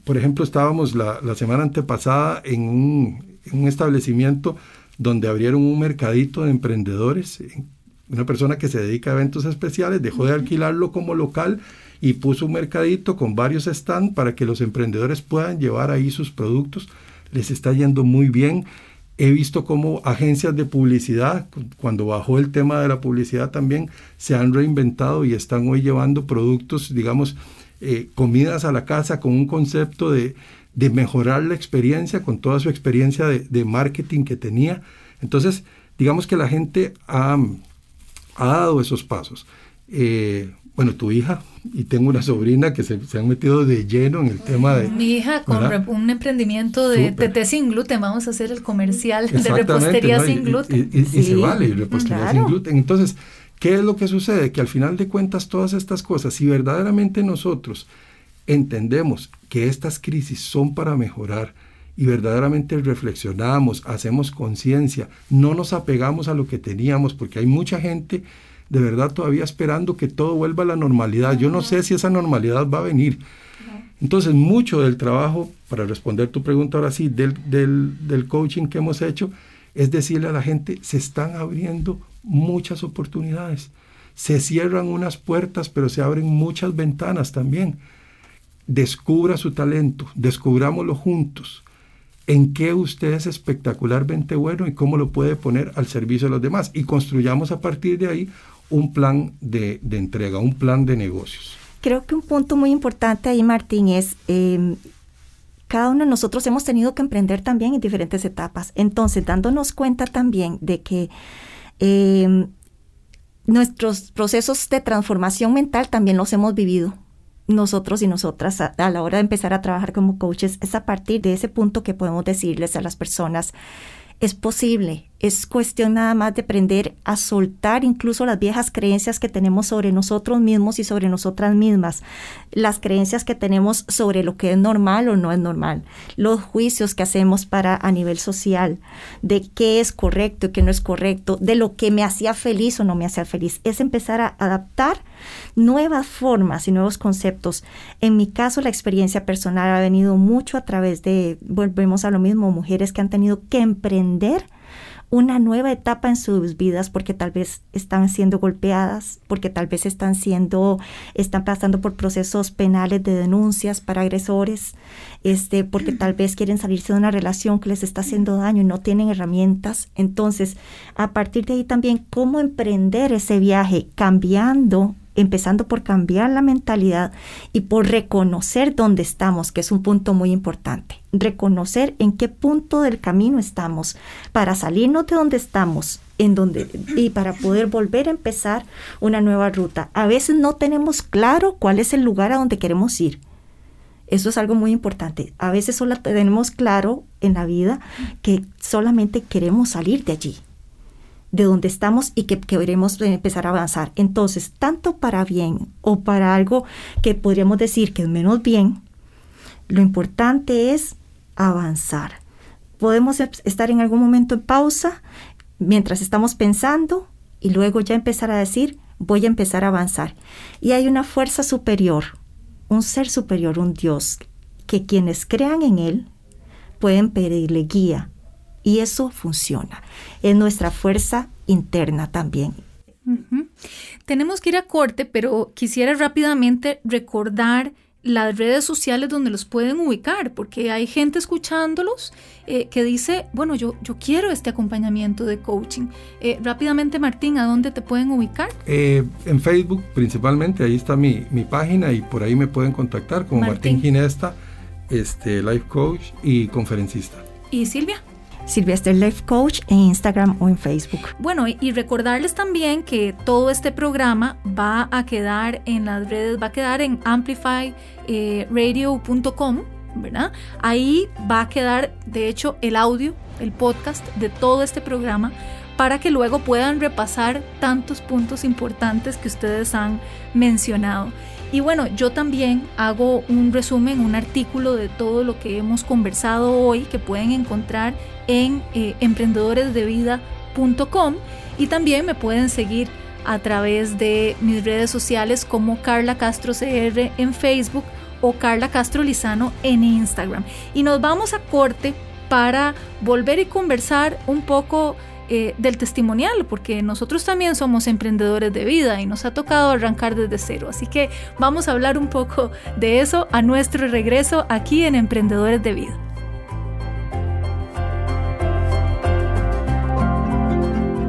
por ejemplo, estábamos la, semana antepasada en un, en un, establecimiento donde abrieron un mercadito de emprendedores. Una persona que se dedica a eventos especiales dejó de alquilarlo como local y puso un mercadito con varios stands para que los emprendedores puedan llevar ahí sus productos. Les está yendo muy bien. He visto cómo agencias de publicidad, cuando bajó el tema de la publicidad también, se han reinventado y están hoy llevando productos, digamos, eh, comidas a la casa con un concepto de, mejorar la experiencia, con toda su experiencia de, de marketing que tenía. Entonces, digamos que la gente ha, ha dado esos pasos. Eh, bueno, tu hija y tengo una sobrina que se, han metido de lleno en el tema de... Mi hija con un emprendimiento de TT sin gluten, vamos a hacer el comercial de repostería sin gluten. Y, se vale, repostería sin gluten. Entonces, ¿qué es lo que sucede? Que al final de cuentas todas estas cosas, si verdaderamente nosotros entendemos que estas crisis son para mejorar, y verdaderamente reflexionamos, hacemos conciencia, no nos apegamos a lo que teníamos, porque hay mucha gente de verdad todavía esperando que todo vuelva a la normalidad. Yo no sé si esa normalidad va a venir. Entonces, mucho del trabajo, para responder tu pregunta ahora sí, del, del coaching que hemos hecho, es decirle a la gente, se están abriendo muchas oportunidades. Se cierran unas puertas, pero se abren muchas ventanas también. Descubra su talento, descubrámoslo juntos. En qué usted es espectacularmente bueno y cómo lo puede poner al servicio de los demás. Y construyamos a partir de ahí un plan de, entrega, un plan de negocios. Creo que un punto muy importante ahí, Martín, es em, cada uno de nosotros hemos tenido que emprender también en diferentes etapas. Entonces, dándonos cuenta también de que em, nuestros procesos de transformación mental también los hemos vivido nosotros y nosotras a, la hora de empezar a trabajar como coaches, es a partir de ese punto que podemos decirles a las personas, es posible, es cuestión nada más de aprender a soltar incluso las viejas creencias que tenemos sobre nosotros mismos y sobre nosotras mismas, las creencias que tenemos sobre lo que es normal o no es normal, los juicios que hacemos para a nivel social, de qué es correcto y qué no es correcto, de lo que me hacía feliz o no me hacía feliz, es empezar a adaptar nuevas formas y nuevos conceptos. En mi caso, la experiencia personal ha venido mucho a través de, volvemos a lo mismo, mujeres que han tenido que emprender una nueva etapa en sus vidas porque tal vez están siendo golpeadas, porque tal vez están siendo, están pasando por procesos penales de denuncias para agresores, este, porque tal vez quieren salirse de una relación que les está haciendo daño y no tienen herramientas. Entonces, a partir de ahí también, cómo emprender ese viaje cambiando empezando por cambiar la mentalidad y por reconocer dónde estamos, que es un punto muy importante. Reconocer en qué punto del camino estamos para salirnos de donde estamos en donde y para poder volver a empezar una nueva ruta. A veces no tenemos claro cuál es el lugar a donde queremos ir. Eso es algo muy importante. A veces solo tenemos claro en la vida que solamente queremos salir de allí de donde estamos y que, queremos empezar a avanzar. Entonces, tanto para bien o para algo que podríamos decir que es menos bien, lo importante es avanzar. Podemos estar en algún momento en pausa mientras estamos pensando y luego ya empezar a decir, voy a empezar a avanzar. Y hay una fuerza superior, un ser superior, un Dios, que quienes crean en Él pueden pedirle guía, y eso funciona. Es nuestra fuerza interna también. Tenemos que ir a corte, pero quisiera rápidamente recordar las redes sociales donde los pueden ubicar, porque hay gente escuchándolos eh, que dice, bueno, yo, yo quiero este acompañamiento de coaching. Eh, rápidamente, Martín, ¿a dónde te pueden ubicar? Eh, en Facebook principalmente, ahí está mi, mi, página y por ahí me pueden contactar como Martín, Martín Ginesta, este, life coach y conferencista. ¿Y Silvia? Sylvester Life Coach en Instagram o en Facebook. Bueno, y recordarles también que todo este programa va a quedar en las redes, va a quedar en amplifyradio.com, ¿verdad? Ahí va a quedar, de hecho, el audio, el podcast de todo este programa para que luego puedan repasar tantos puntos importantes que ustedes han mencionado. Y bueno, yo también hago un resumen, un artículo de todo lo que hemos conversado hoy que pueden encontrar en eh, emprendedores-de-vida.com y también me pueden seguir a través de mis redes sociales como Carla Castro CR en Facebook o Carla Castro Lizano en Instagram. Y nos vamos a corte para volver y conversar un poco eh, del testimonial, porque nosotros también somos emprendedores de vida y nos ha tocado arrancar desde cero. Así que vamos a hablar un poco de eso a nuestro regreso aquí en Emprendedores de Vida.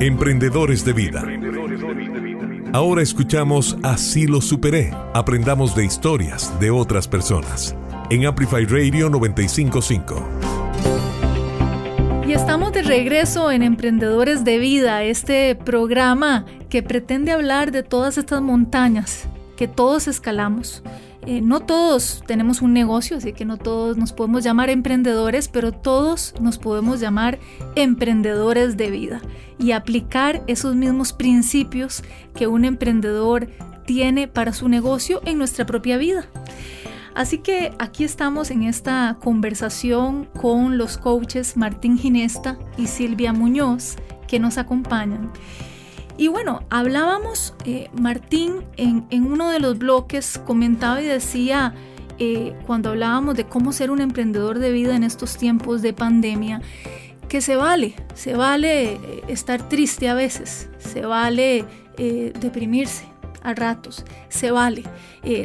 Emprendedores de Vida. Ahora escuchamos Así lo superé. Aprendamos de historias de otras personas. En Amplify Radio 955. Y estamos de regreso en Emprendedores de Vida, este programa que pretende hablar de todas estas montañas que todos escalamos. Eh, no todos tenemos un negocio, así que no todos nos podemos llamar emprendedores, pero todos nos podemos llamar emprendedores de vida y aplicar esos mismos principios que un emprendedor tiene para su negocio en nuestra propia vida. Así que aquí estamos en esta conversación con los coaches Martín Ginesta y Silvia Muñoz que nos acompañan. Y bueno, hablábamos, eh, Martín en, uno de los bloques comentaba y decía, eh, cuando hablábamos de cómo ser un emprendedor de vida en estos tiempos de pandemia, que se vale, se vale eh, estar triste a veces, se vale deprimirse a ratos, se vale.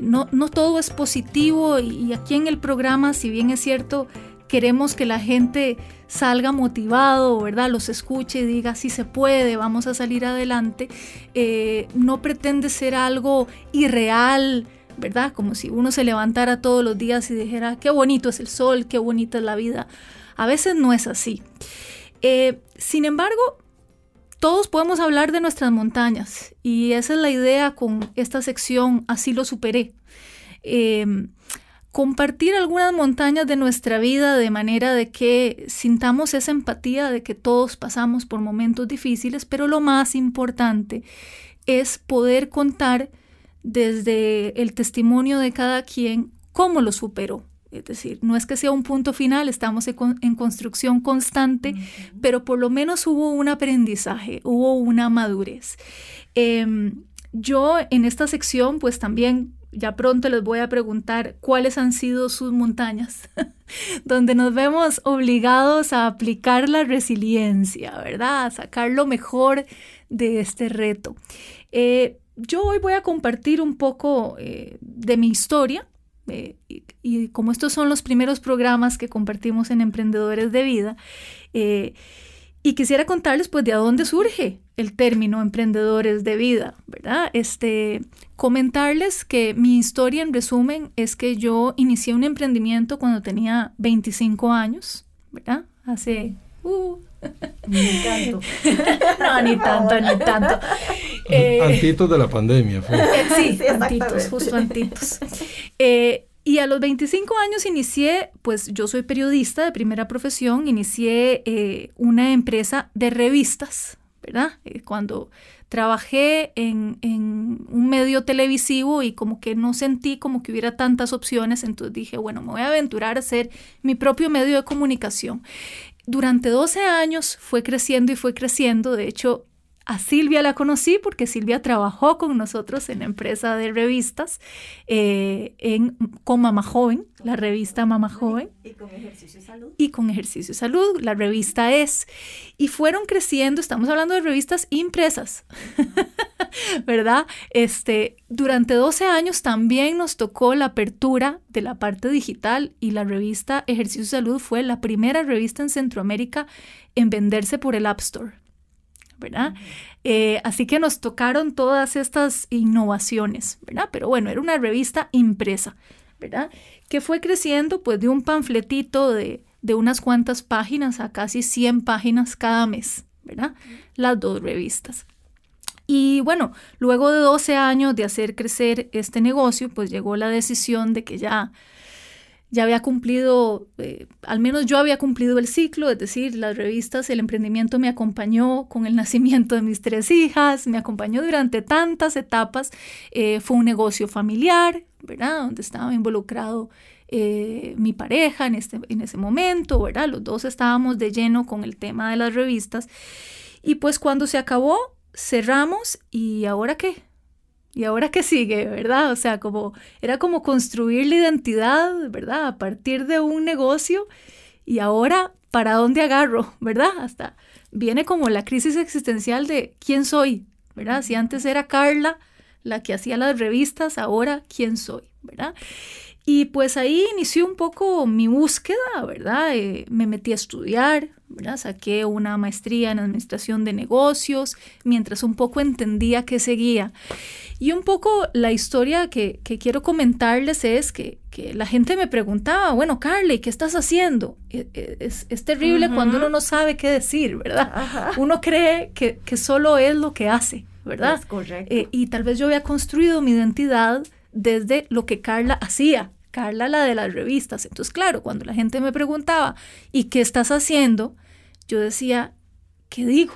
no, no todo es positivo y aquí en el programa, si bien es cierto, queremos que la gente salga motivado, ¿verdad? Los escuche y diga, si se puede, vamos a salir adelante. Eh, no pretende ser algo irreal, ¿verdad? Como si uno se levantara todos los días y dijera, qué bonito es el sol, qué bonita es la vida. A veces no es así. Eh, sin embargo, todos podemos hablar de nuestras montañas y esa es la idea con esta sección, así lo superé. Eh, compartir algunas montañas de nuestra vida de manera de que sintamos esa empatía de que todos pasamos por momentos difíciles, pero lo más importante es poder contar desde el testimonio de cada quien cómo lo superó. Es decir, no es que sea un punto final, estamos en, construcción constante, pero por lo menos hubo un aprendizaje, hubo una madurez. Em, yo en esta sección pues también ya pronto les voy a preguntar cuáles han sido sus montañas, donde nos vemos obligados a aplicar la resiliencia, ¿verdad? A sacar lo mejor de este reto. Eh, yo hoy voy a compartir un poco eh, de mi historia. Eh, y, como estos son los primeros programas que compartimos en Emprendedores de Vida, y quisiera contarles pues de dónde surge el término emprendedores de vida, ¿verdad? Este, comentarles que mi historia en resumen es que yo inicié un emprendimiento cuando tenía 25 años, ¿verdad? Hace... Uh, ni tanto. no, ni tanto, ni tanto. Eh, antitos de la pandemia. Fue. Sí, sí antitos, justo antitos. Eh, y a los 25 años inicié, pues yo soy periodista de primera profesión, inicié eh, una empresa de revistas, ¿verdad? Eh, cuando trabajé en, en, un medio televisivo y como que no sentí como que hubiera tantas opciones, entonces dije, bueno, me voy a aventurar a hacer mi propio medio de comunicación. Durante 12 años fue creciendo y fue creciendo, de hecho a Silvia la conocí porque Silvia trabajó con nosotros en la empresa de revistas eh, en, con Mamá Joven, la revista Mamá Joven. Y con Ejercicio y Salud. Y con Ejercicio y Salud, la revista es. Y fueron creciendo, estamos hablando de revistas impresas, ¿verdad? Este, durante 12 años también nos tocó la apertura de la parte digital y la revista Ejercicio y Salud fue la primera revista en Centroamérica en venderse por el App Store. ¿Verdad? Eh, así que nos tocaron todas estas innovaciones, ¿verdad? Pero bueno, era una revista impresa, ¿verdad? Que fue creciendo pues de un panfletito de, de unas cuantas páginas a casi 100 páginas cada mes, ¿verdad? Las dos revistas. Y bueno, luego de 12 años de hacer crecer este negocio, pues llegó la decisión de que ya ya había cumplido, eh, al menos yo había cumplido el ciclo, es decir, las revistas, el emprendimiento me acompañó con el nacimiento de mis tres hijas, me acompañó durante tantas etapas, eh, fue un negocio familiar, ¿verdad? Donde estaba involucrado eh, mi pareja en, este, en ese momento, ¿verdad? Los dos estábamos de lleno con el tema de las revistas. Y pues cuando se acabó, cerramos y ahora qué? ¿Y ahora qué sigue, verdad? O sea, como era como construir la identidad, ¿verdad? A partir de un negocio y ahora, ¿para dónde agarro, verdad? Hasta viene como la crisis existencial de quién soy, ¿verdad? Si antes era Carla la que hacía las revistas, ahora quién soy, ¿verdad? Y pues ahí inició un poco mi búsqueda, ¿verdad? Eh, me metí a estudiar, ¿verdad? Saqué una maestría en administración de negocios, mientras un poco entendía qué seguía. Y un poco la historia que, quiero comentarles es que, la gente me preguntaba, bueno, Carly, ¿qué estás haciendo? E, e, es, es, terrible cuando uno no sabe qué decir, ¿verdad? Uno cree que, que, solo es lo que hace, ¿verdad? Es correcto. Eh, y tal vez yo había construido mi identidad desde lo que Carla hacía, Carla la de las revistas. Entonces, claro, cuando la gente me preguntaba, ¿y qué estás haciendo? Yo decía, ¿qué digo?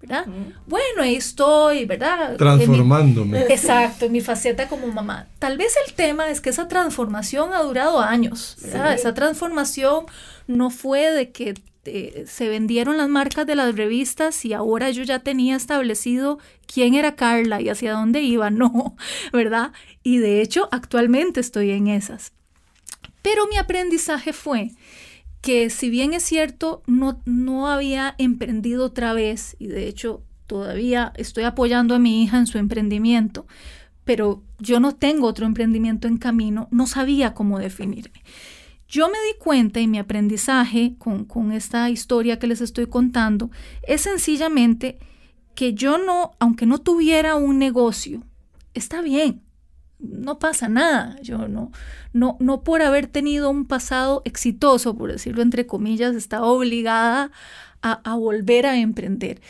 ¿Verdad? Bueno, ahí estoy, ¿verdad? Transformándome. exacto, en mi faceta como mamá. Tal vez el tema es que esa transformación ha durado años, ¿verdad? Esa transformación no fue de que este, se vendieron las marcas de las revistas y ahora yo ya tenía establecido quién era Carla y hacia dónde iba, no, ¿verdad? Y de hecho actualmente estoy en esas. Pero mi aprendizaje fue que si bien es cierto, no, no había emprendido otra vez, y de hecho todavía estoy apoyando a mi hija en su emprendimiento, pero yo no tengo otro emprendimiento en camino, no sabía cómo definirme. Yo me di cuenta y mi aprendizaje con, con esta historia que les estoy contando es sencillamente que yo no, aunque no tuviera un negocio, está bien, no pasa nada. Yo no, no, no por haber tenido un pasado exitoso, por decirlo entre comillas, estaba obligada a, volver a emprender.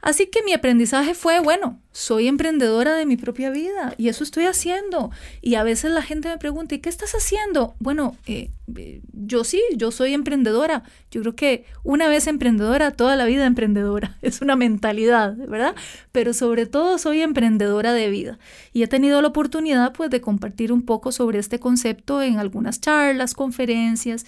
Así que mi aprendizaje fue, bueno, soy emprendedora de mi propia vida y eso estoy haciendo. Y a veces la gente me pregunta, ¿y qué estás haciendo? Bueno, eh, eh, yo sí, yo soy emprendedora. Yo creo que una vez emprendedora, toda la vida emprendedora. Es una mentalidad, ¿verdad? Pero sobre todo soy emprendedora de vida. Y he tenido la oportunidad pues de compartir un poco sobre este concepto en algunas charlas, conferencias.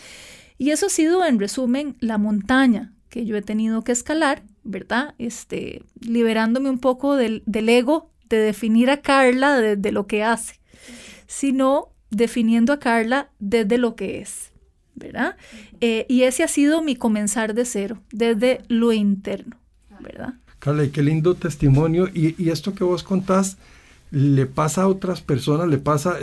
Y eso ha sido, en resumen, la montaña que yo he tenido que escalar, ¿verdad? Este, liberándome un poco del, ego de definir a Carla desde lo que hace, sino definiendo a Carla desde lo que es, ¿verdad? Eh, y ese ha sido mi comenzar de cero, desde lo interno, ¿verdad? Carla, y qué lindo testimonio. Y, y esto que vos contás, le pasa a otras personas, le pasa,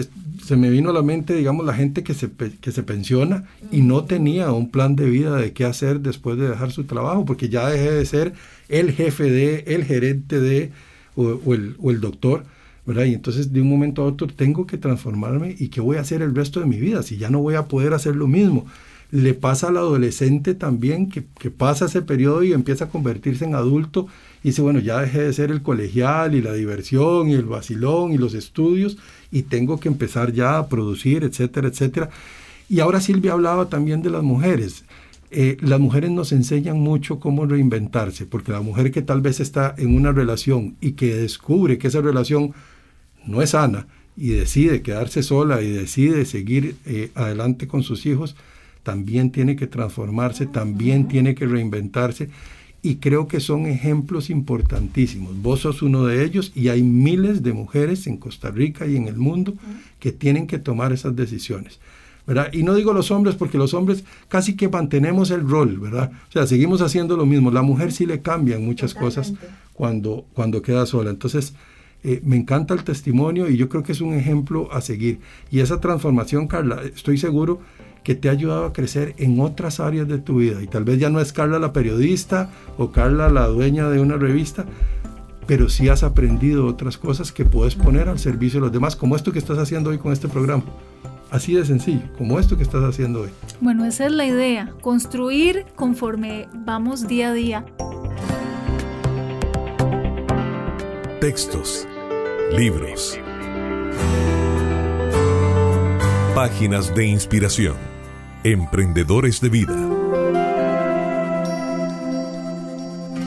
se me vino a la mente, digamos, la gente que se, que se pensiona y no tenía un plan de vida de qué hacer después de dejar su trabajo, porque ya dejé de ser el jefe de, el gerente de, o, el, o el doctor, ¿verdad? Y entonces de un momento a otro tengo que transformarme y qué voy a hacer el resto de mi vida, si ya no voy a poder hacer lo mismo. Le pasa al adolescente también que, pasa ese periodo y empieza a convertirse en adulto y dice, bueno, ya dejé de ser el colegial y la diversión y el vacilón y los estudios y tengo que empezar ya a producir, etcétera, etcétera. Y ahora Silvia hablaba también de las mujeres. Eh, las mujeres nos enseñan mucho cómo reinventarse, porque la mujer que tal vez está en una relación y que descubre que esa relación no es sana y decide quedarse sola y decide seguir eh, adelante con sus hijos, también tiene que transformarse, también tiene que reinventarse y creo que son ejemplos importantísimos. Vos sos uno de ellos y hay miles de mujeres en Costa Rica y en el mundo que tienen que tomar esas decisiones. ¿verdad? Y no digo los hombres porque los hombres casi que mantenemos el rol, ¿verdad? O sea, seguimos haciendo lo mismo. La mujer sí le cambian muchas cosas cuando, cuando queda sola. Entonces, eh, me encanta el testimonio y yo creo que es un ejemplo a seguir. Y esa transformación, Carla, estoy seguro que te ha ayudado a crecer en otras áreas de tu vida. Y tal vez ya no es Carla la periodista o Carla la dueña de una revista, pero sí has aprendido otras cosas que puedes poner al servicio de los demás, como esto que estás haciendo hoy con este programa. Así de sencillo, como esto que estás haciendo hoy. Bueno, esa es la idea, construir conforme vamos día a día. Textos, libros, páginas de inspiración Emprendedores de Vida.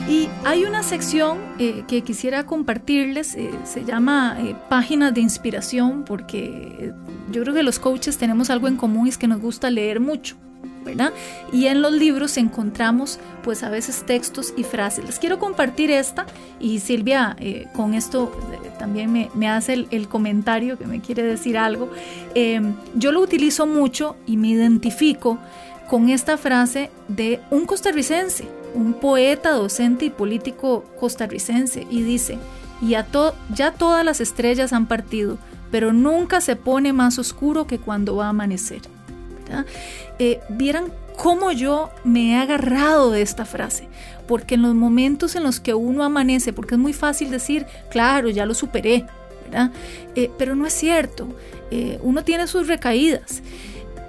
Y hay una sección eh, que quisiera compartirles, eh, se llama eh, Páginas de Inspiración, porque yo creo que los coaches tenemos algo en común y es que nos gusta leer mucho. ¿Verdad? Y en los libros encontramos pues a veces textos y frases. Les quiero compartir esta y Silvia con esto también me, hace el, comentario que me quiere decir algo. Em, yo lo utilizo mucho y me identifico con esta frase de un costarricense, un poeta, docente y político costarricense, y dice, y a ya todas las estrellas han partido, pero nunca se pone más oscuro que cuando va a amanecer. Eh, vieran cómo yo me he agarrado de esta frase, porque en los momentos en los que uno amanece, porque es muy fácil decir, claro, ya lo superé. Eh, pero no es cierto, eh, uno tiene sus recaídas,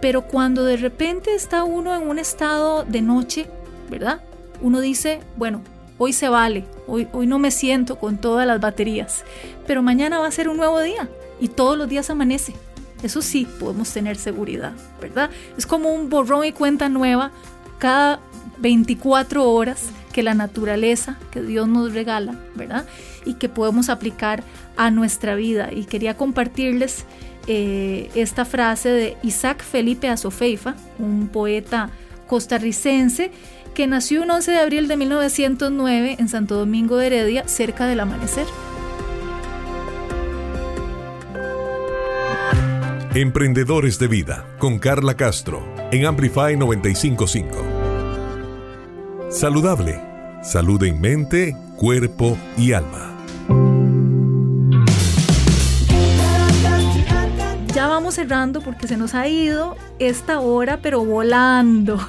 pero cuando de repente está uno en un estado de noche, ¿verdad? Uno dice, bueno, hoy se vale, hoy no me siento con todas las baterías, pero mañana va a ser un nuevo día y todos los días amanece. Eso sí, podemos tener seguridad, ¿verdad? Es como un borrón y cuenta nueva cada 24 horas que la naturaleza que Dios nos regala, ¿verdad? Y que podemos aplicar a nuestra vida. Y quería compartirles eh, esta frase de Isaac Felipe Azofeifa, un poeta costarricense que nació un 11 de abril de 1909 en Santo Domingo de Heredia, cerca del amanecer. Emprendedores de Vida con Carla Castro en Amplify 955. Saludable. Salud en mente, cuerpo y alma. Ya vamos cerrando porque se nos ha ido esta hora, pero volando.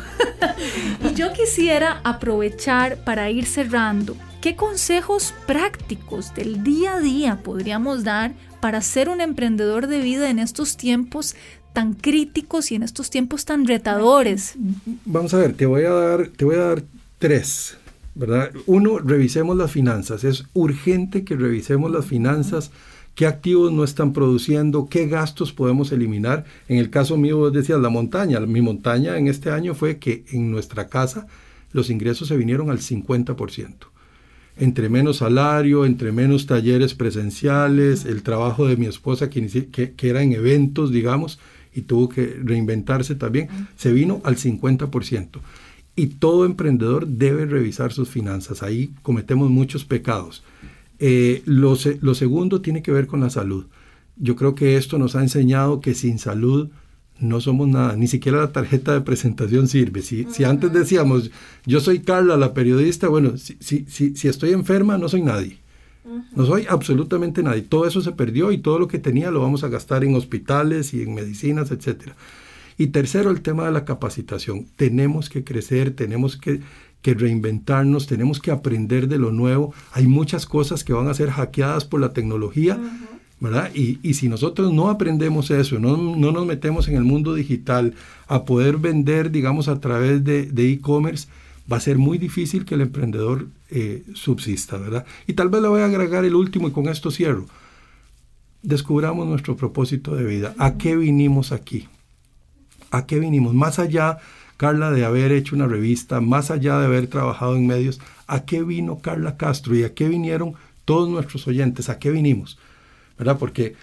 y yo quisiera aprovechar para ir cerrando. ¿Qué consejos prácticos del día a día podríamos dar para ser un emprendedor de vida en estos tiempos tan críticos y en estos tiempos tan retadores? Vamos a ver, te voy a dar, te voy a dar tres, ¿verdad? Uno, revisemos las finanzas. Es urgente que revisemos las finanzas qué activos no están produciendo, qué gastos podemos eliminar. En el caso mío, vos decías la montaña. Mi montaña en este año fue que en nuestra casa los ingresos se vinieron al 50%. Entre menos salario, entre menos talleres presenciales, el trabajo de mi esposa que, que, era en eventos, digamos, y tuvo que reinventarse también, se vino al 50%. Y todo emprendedor debe revisar sus finanzas. Ahí cometemos muchos pecados. Eh, lo, segundo tiene que ver con la salud. Yo creo que esto nos ha enseñado que sin salud no somos nada, ni siquiera la tarjeta de presentación sirve. Si, si antes decíamos, yo soy Carla, la periodista, bueno, si, si, si estoy enferma, no soy nadie. No soy absolutamente nadie. Todo eso se perdió y todo lo que tenía lo vamos a gastar en hospitales y en medicinas, etc. Y tercero, el tema de la capacitación. Tenemos que crecer, tenemos que que reinventarnos, tenemos que aprender de lo nuevo. Hay muchas cosas que van a ser hackeadas por la tecnología, Y, si nosotros no aprendemos eso, no, no, nos metemos en el mundo digital a poder vender, digamos, a través de e-commerce, va a ser muy difícil que el emprendedor eh, subsista, ¿verdad? Y tal vez le voy a agregar el último y con esto cierro. Descubramos nuestro propósito de vida. ¿A qué vinimos aquí? ¿A qué vinimos? Más allá Carla, de haber hecho una revista, más allá de haber trabajado en medios, ¿a qué vino Carla Castro y a qué vinieron todos nuestros oyentes? ¿A qué vinimos? ¿Verdad? Porque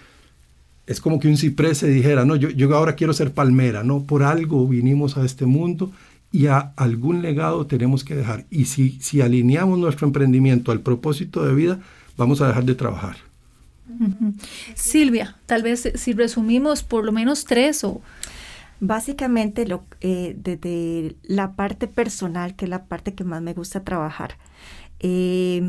es como que un ciprés se dijera, no, yo, yo ahora quiero ser palmera, no, por algo vinimos a este mundo y a algún legado tenemos que dejar. Y si, si alineamos nuestro emprendimiento al propósito de vida, vamos a dejar de trabajar. Silvia, tal vez si resumimos por lo menos tres o Básicamente, lo, eh, desde la parte personal, que es la parte que más me gusta trabajar, eh,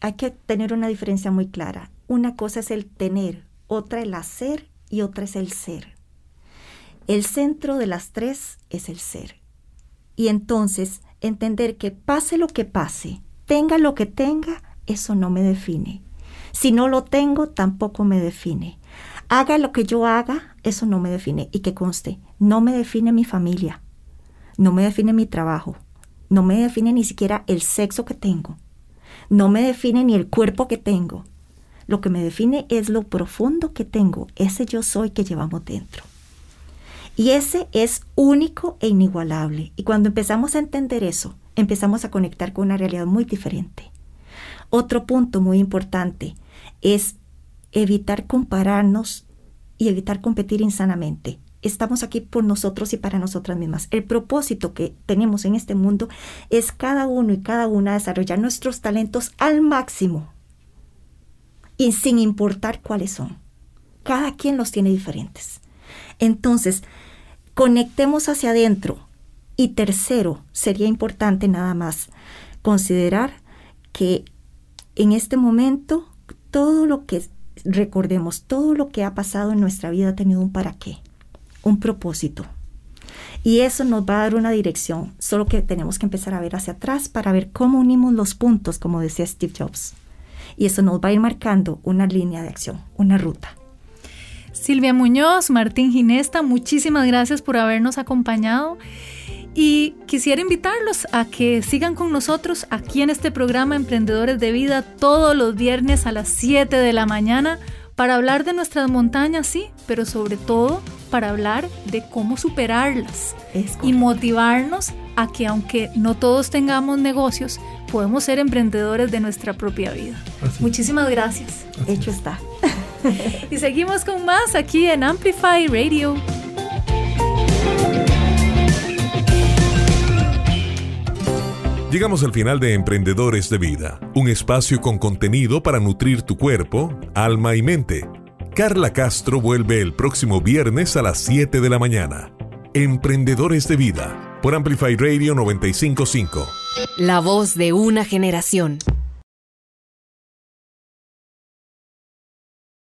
hay que tener una diferencia muy clara. Una cosa es el tener, otra el hacer y otra es el ser. El centro de las tres es el ser. Y entonces entender que pase lo que pase, tenga lo que tenga, eso no me define. Si no lo tengo, tampoco me define. Haga lo que yo haga, eso no me define. Y que conste, no me define mi familia, no me define mi trabajo, no me define ni siquiera el sexo que tengo, no me define ni el cuerpo que tengo. Lo que me define es lo profundo que tengo, ese yo soy que llevamos dentro. Y ese es único e inigualable. Y cuando empezamos a entender eso, empezamos a conectar con una realidad muy diferente. Otro punto muy importante es evitar compararnos y evitar competir insanamente. Estamos aquí por nosotros y para nosotras mismas. El propósito que tenemos en este mundo es cada uno y cada una desarrollar nuestros talentos al máximo y sin importar cuáles son. Cada quien los tiene diferentes. Entonces, conectemos hacia adentro. Y tercero, sería importante nada más considerar que en este momento todo lo que recordemos, todo lo que ha pasado en nuestra vida ha tenido un para qué, un propósito. Y eso nos va a dar una dirección, solo que tenemos que empezar a ver hacia atrás para ver cómo unimos los puntos, como decía Steve Jobs. Y eso nos va a ir marcando una línea de acción, una ruta. Silvia Muñoz, Martín Ginesta, muchísimas gracias por habernos acompañado. Y quisiera invitarlos a que sigan con nosotros aquí en este programa Emprendedores de Vida todos los viernes a las 7 de la mañana para hablar de nuestras montañas, sí, pero sobre todo para hablar de cómo superarlas y motivarnos a que aunque no todos tengamos negocios, podemos ser emprendedores de nuestra propia vida. Muchísimas gracias. Hecho está. y seguimos con más aquí en Amplify Radio. Llegamos al final de Emprendedores de Vida, un espacio con contenido para nutrir tu cuerpo, alma y mente. Carla Castro vuelve el próximo viernes a las 7 de la mañana. Emprendedores de Vida por Amplify Radio 955. La voz de una generación.